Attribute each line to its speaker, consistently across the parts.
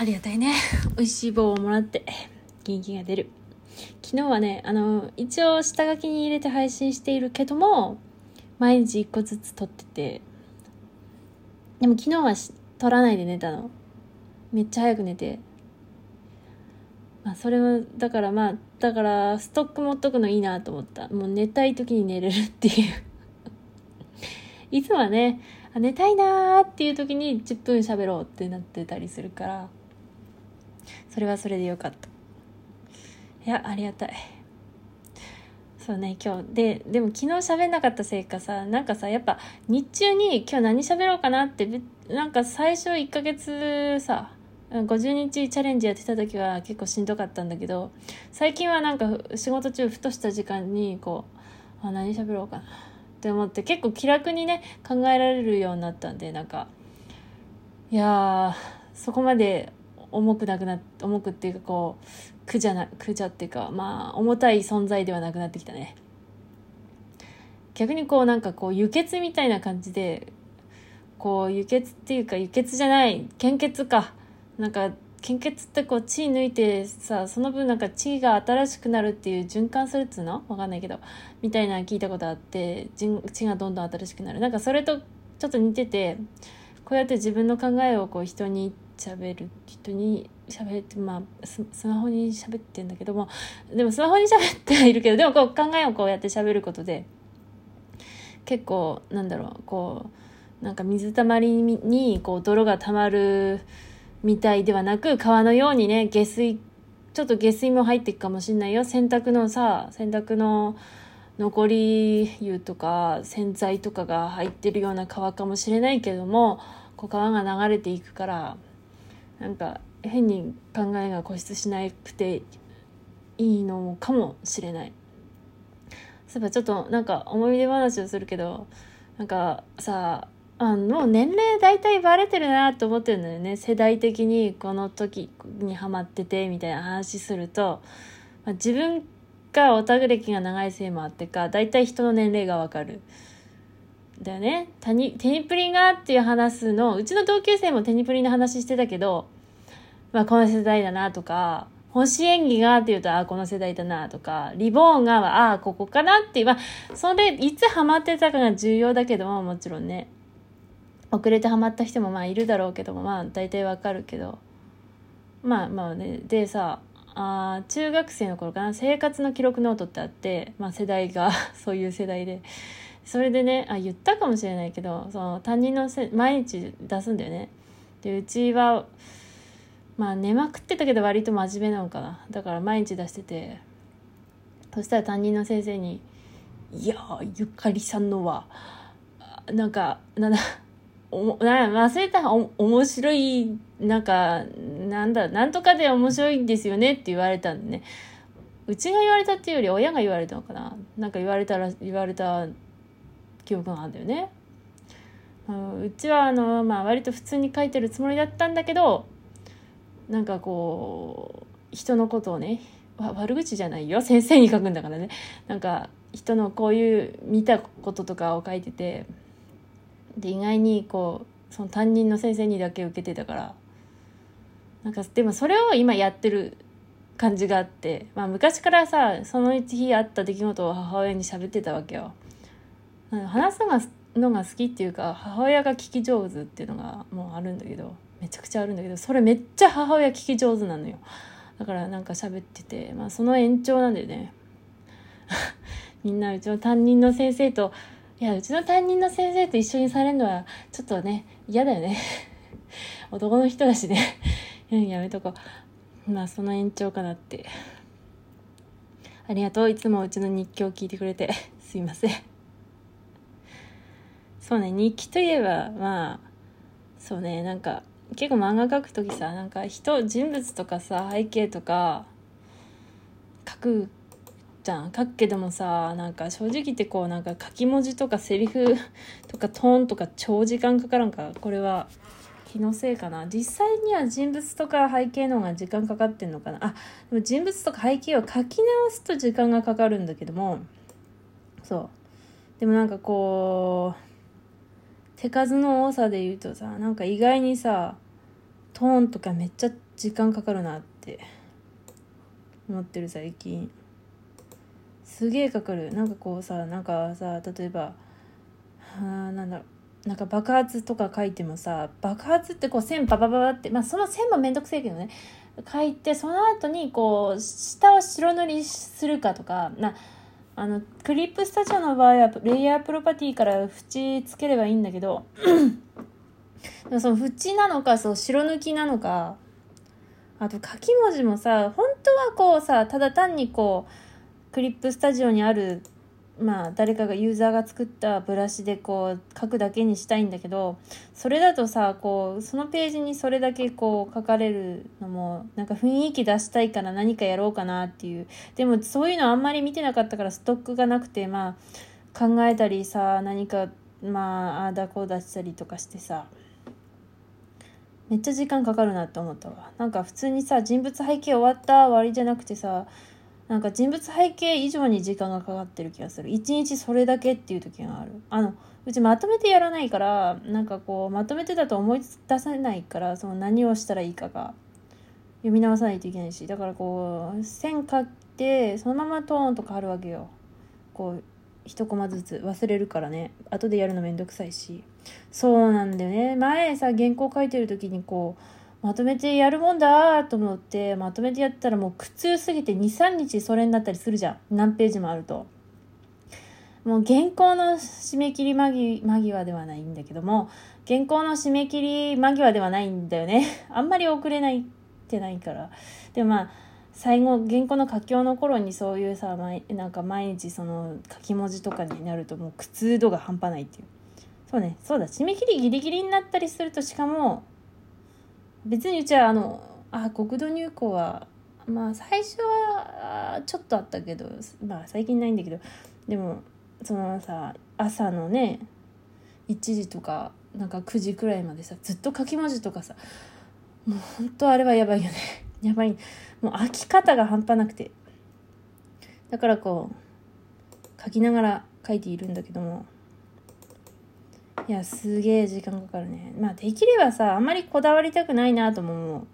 Speaker 1: ありがたいね。美味しい棒をもらって元気が出る。昨日はね、あの、一応下書きに入れて配信しているけども、毎日一個ずつ撮ってて、でも昨日は撮らないで寝たの。めっちゃ早く寝て。まあ、それは、だからまあ、だから、ストック持っとくのいいなと思った。もう寝たい時に寝れるっていういつもはね、寝たいなーっていう時に10分喋ろうってなってたりするから、それはそれでよかった。いや、ありがたい。そうね、今日。で、でも昨日喋んなかったせいかさ、なんかさ、やっぱ日中に今日何喋ろうかなって、なんか最初1ヶ月さ、50日チャレンジやってた時は結構しんどかったんだけど、最近はなんか仕事中ふとした時間にこう、あ、何喋ろうかなって思って結構気楽にね、考えられるようになったんで、なんか、いやそこまで重くなくな重くっていうかこう苦じゃな苦じゃっていうかまあ重たい存在ではなくなってきたね。逆にこうなんかこう輸血みたいな感じでこう輸血っていうか輸血じゃない献血か。なんか献血ってこう血抜いてさその分なんか血が新しくなるっていう循環するっつうの？わかんないけど。みたいな聞いたことあって血がどんどん新しくなる。なんかそれとちょっと似ててこうやって自分の考えをこう人に喋る人に喋ってまあスマホに喋ってんだけどもでもスマホに喋ってはいるけどでもこう考えをこうやって喋ることで結構なんだろうこうなんか水たまりにこう泥がたまるみたいではなく川のようにね下水ちょっと下水も入っていくかもしんないよ。洗濯のさ洗濯の残り湯とか洗剤とかが入ってるような川かもしれないけどもこう川が流れていくからなんか変に考えが固執しなくていいのかもしれないそういえばちょっとなんか思い出話をするけどなんかさあもう年齢大体バレてるなと思ってるんだよね世代的にこの時にハマっててみたいな話すると、まあ、自分がオタク歴が長いせいもあってか大体人の年齢がわかる。だよね。テニテニプリがっていう話すの、うちの同級生もテニプリの話してたけど、まあこの世代だなとか、星演技がって言うと、ああ、この世代だなとか、リボーンが、ああ、ここかなっていう、まあ、それ、いつハマってたかが重要だけども、もちろんね。遅れてハマった人もまあいるだろうけども、まあ大体わかるけど。まあまあね、でさ、あ中学生の頃かな、生活の記録ノートってあって、まあ世代が そういう世代で。それでねあ言ったかもしれないけどその担任のせ毎日出すんだよねでうちはまあ寝まくってたけど割と真面目なのかな。だから毎日出しててそしたら担任の先生に「いやゆかりさんのはなんかなんだおな忘れたお面白いなんかなんだなんとかで面白いんですよね」って言われたんでね。うちが言われたっていうより親が言われたのかな。なんか言われたら言われた記憶があるんだよね。うちはあの、まあ、割と普通に書いてるつもりだったんだけどなんかこう人のことをね悪口じゃないよ。先生に書くんだからね。なんか人のこういう見たこととかを書いててで意外にこうその担任の先生にだけ受けてたから。なんかでもそれを今やってる感じがあって、まあ、昔からさその日あった出来事を母親に喋ってたわけよ。話すのがのが好きっていうか母親が聞き上手っていうのがもうあるんだけど。めちゃくちゃあるんだけどそれめっちゃ母親聞き上手なのよ。だからなんか喋ってて、まあ、その延長なんだよね。みんなうちの担任の先生といやうちの担任の先生と一緒にされるのはちょっとね嫌だよね。男の人だしね。やめとこう。まあその延長かなって。ありがとう。いつもうちの日記を聞いてくれて。すいません。そうね日記といえばまあそうねなんか結構漫画描く時さなんか人人物とかさ背景とか書くじゃん。書くけどもさなんか正直言ってこうなんか書き文字とかセリフ とかトーンとか超時間かからんか。これは気のせいかな。実際には人物とか背景の方が時間かかってんのかな。あでも人物とか背景を書き直すと時間がかかるんだけども。そう。でもなんかこう手数の多さで言うとさなんか意外にさトーンとかめっちゃ時間かかるなって思ってる最近。すげえかかる。なんかこうさなんかさ例えばあなんだろう。なんか爆発とか書いてもさ爆発ってこう線パパパパってまあその線もめんどくせえけどね。書いてその後にこう下を白塗りするかとかなあのクリップスタジオの場合はレイヤープロパティから縁つければいいんだけど その縁なのかそう白抜きなのかあと書き文字もさ本当はこうさただ単にこうクリップスタジオにあるまあ誰かがユーザーが作ったブラシでこう書くだけにしたいんだけどそれだとさこうそのページにそれだけこう書かれるのもなんか雰囲気出したいから何かやろうかなっていう。でもそういうのあんまり見てなかったからストックがなくてまあ考えたりさ何かまあああだこうだしたりとかしてさめっちゃ時間かかるなって思ったわ。なんか普通にさ人物背景終わった終わりじゃなくてさなんか人物背景以上に時間がかかってる気がする。一日それだけっていう時がある。あのうちまとめてやらないからなんかこうまとめてだと思い出せないからその何をしたらいいかが読み直さないといけないし。だからこう線書いてそのままトーンとかあるわけよ。こう一コマずつ忘れるからね。後でやるのめんどくさいし。そうなんだよね。前さ原稿書いてる時にこうまとめてやるもんだと思ってまとめてやったらもう苦痛すぎて23日それになったりするじゃん。何ページもあると。もう原稿の締め切り間際ではないんだけども原稿の締め切り間際ではないんだよね。あんまり遅れないってないから。でもまあ最後原稿の佳境の頃にそういうさなんか毎日その書き文字とかになるともう苦痛度が半端ないっていう。そうね。そうだ。締め切りギリギリになったりするとしかも別にうちはあのあ国土入港はまあ最初はちょっとあったけどまあ最近ないんだけどでもそのさ朝のね1時とかなんか9時くらいまでさずっと書き文字とかさもうほんとあれはやばいよね。やばい。もう飽き方が半端なくて。だからこう書きながら書いているんだけども。いやすげえ時間かかるね。まあできればさあんまりこだわりたくないなと思う。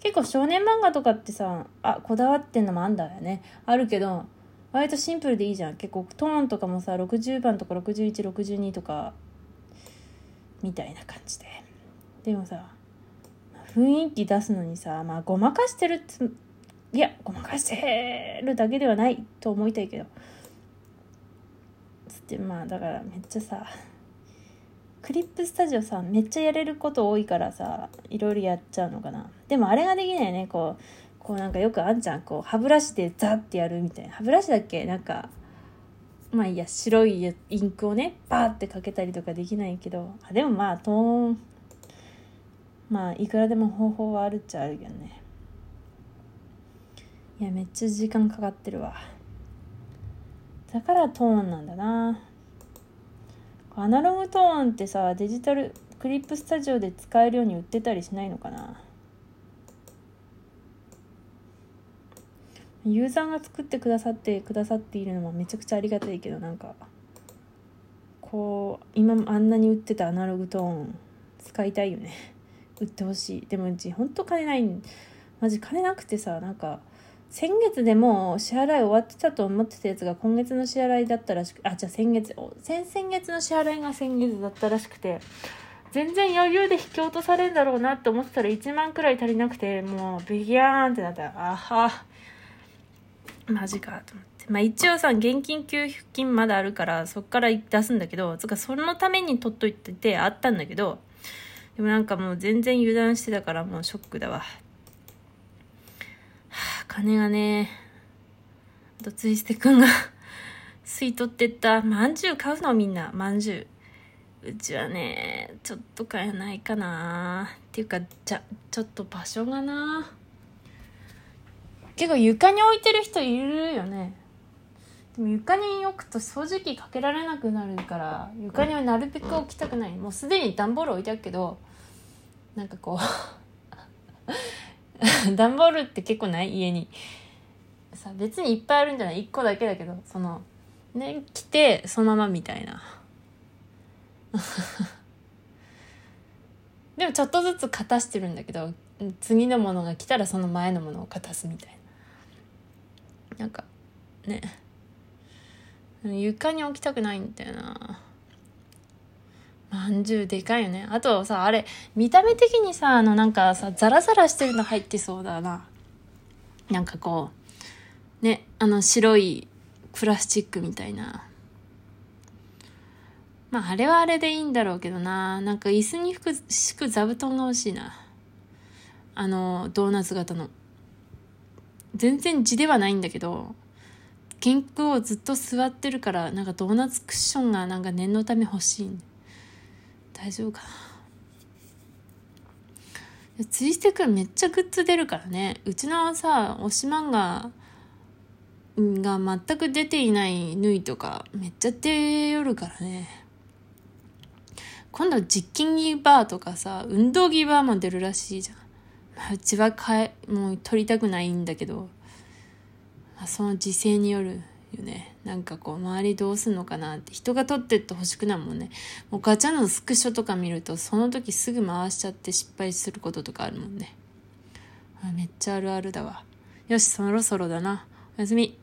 Speaker 1: 結構少年漫画とかってさあこだわってんのもあんだよね。あるけど割とシンプルでいいじゃん。結構トーンとかもさ60番とか6162とかみたいな感じで。でもさ雰囲気出すのにさまあごまかしてるっていやごまかしてるだけではないと思いたいけど。つってまあだからめっちゃさクリップスタジオさめっちゃやれること多いからさいろいろやっちゃうのかな。でもあれができないね。こうこうなんかよくあんじゃんこう歯ブラシでザッてやるみたいな。歯ブラシだっけ？なんかまあいいや白いインクをねバーってかけたりとかできないけど。あでもまあトーンまあいくらでも方法はあるっちゃあるけどね。いやめっちゃ時間かかってるわ。だからトーンなんだな。アナログトーンってさデジタルクリップスタジオで使えるように売ってたりしないのかな？ユーザーが作ってくださってくださっているのもめちゃくちゃありがたいけどなんかこう今あんなに売ってたアナログトーン使いたいよね。売ってほしい。でもうちほんと金ないマジ金なくてさなんか先月でもう支払い終わってたと思ってたやつが今月の支払いだったらしくあじゃあ先月先々月の支払いが先月だったらしくて全然余裕で引き落とされるんだろうなって思ってたら1万くらい足りなくてもうビギャーンってなったらあはマジかと思って。まあ一応さ、現金給付金まだあるから、そっから出すんだけど、つかそのために取っといててあったんだけど、でもなんかもう全然油断してたからもうショックだわ。金がね、あとツイステくんが 吸い取ってった。まんじゅう買うのみんな、まんじゅう。うちはね、ちょっと買えないかな。っていうか、じゃ、ちょっと場所がな。結構床に置いてる人いるよね。でも床に置くと掃除機かけられなくなるから床にはなるべく置きたくない。もうすでに段ボール置いてあるけどなんかこう 段ボールって結構ない？家に。さ別にいっぱいあるんじゃない？1個だけだけどそのね来てそのままみたいな。でもちょっとずつ片してるんだけど次のものが来たらその前のものを片すみたいな。なんかね。床に置きたくないんだよな。まんじゅうでかいよね。あとさあれ見た目的にさあのなんかさザラザラしてるの入ってそうだな。なんかこうねあの白いプラスチックみたいな。まああれはあれでいいんだろうけどな。なんか椅子に敷く座布団が欲しいな。あのドーナツ型の。全然地ではないんだけど健康をずっと座ってるからなんかドーナツクッションがなんか念のため欲しい大丈夫かな。ツイステくんめっちゃグッズ出るからね。うちのさ推し漫画が全く出ていない縫いとかめっちゃ出よるからね。今度実験ギバーとかさ運動ギバーも出るらしいじゃん。うちはかえもう取りたくないんだけど、まあ、その時勢による。よね。なんかこう周りどうすんのかなって人が取ってってほしくないもんね。もうガチャのスクショとか見るとその時すぐ回しちゃって失敗することとかあるもんね。あめっちゃあるあるだわ。よしそろそろだな。おやすみ。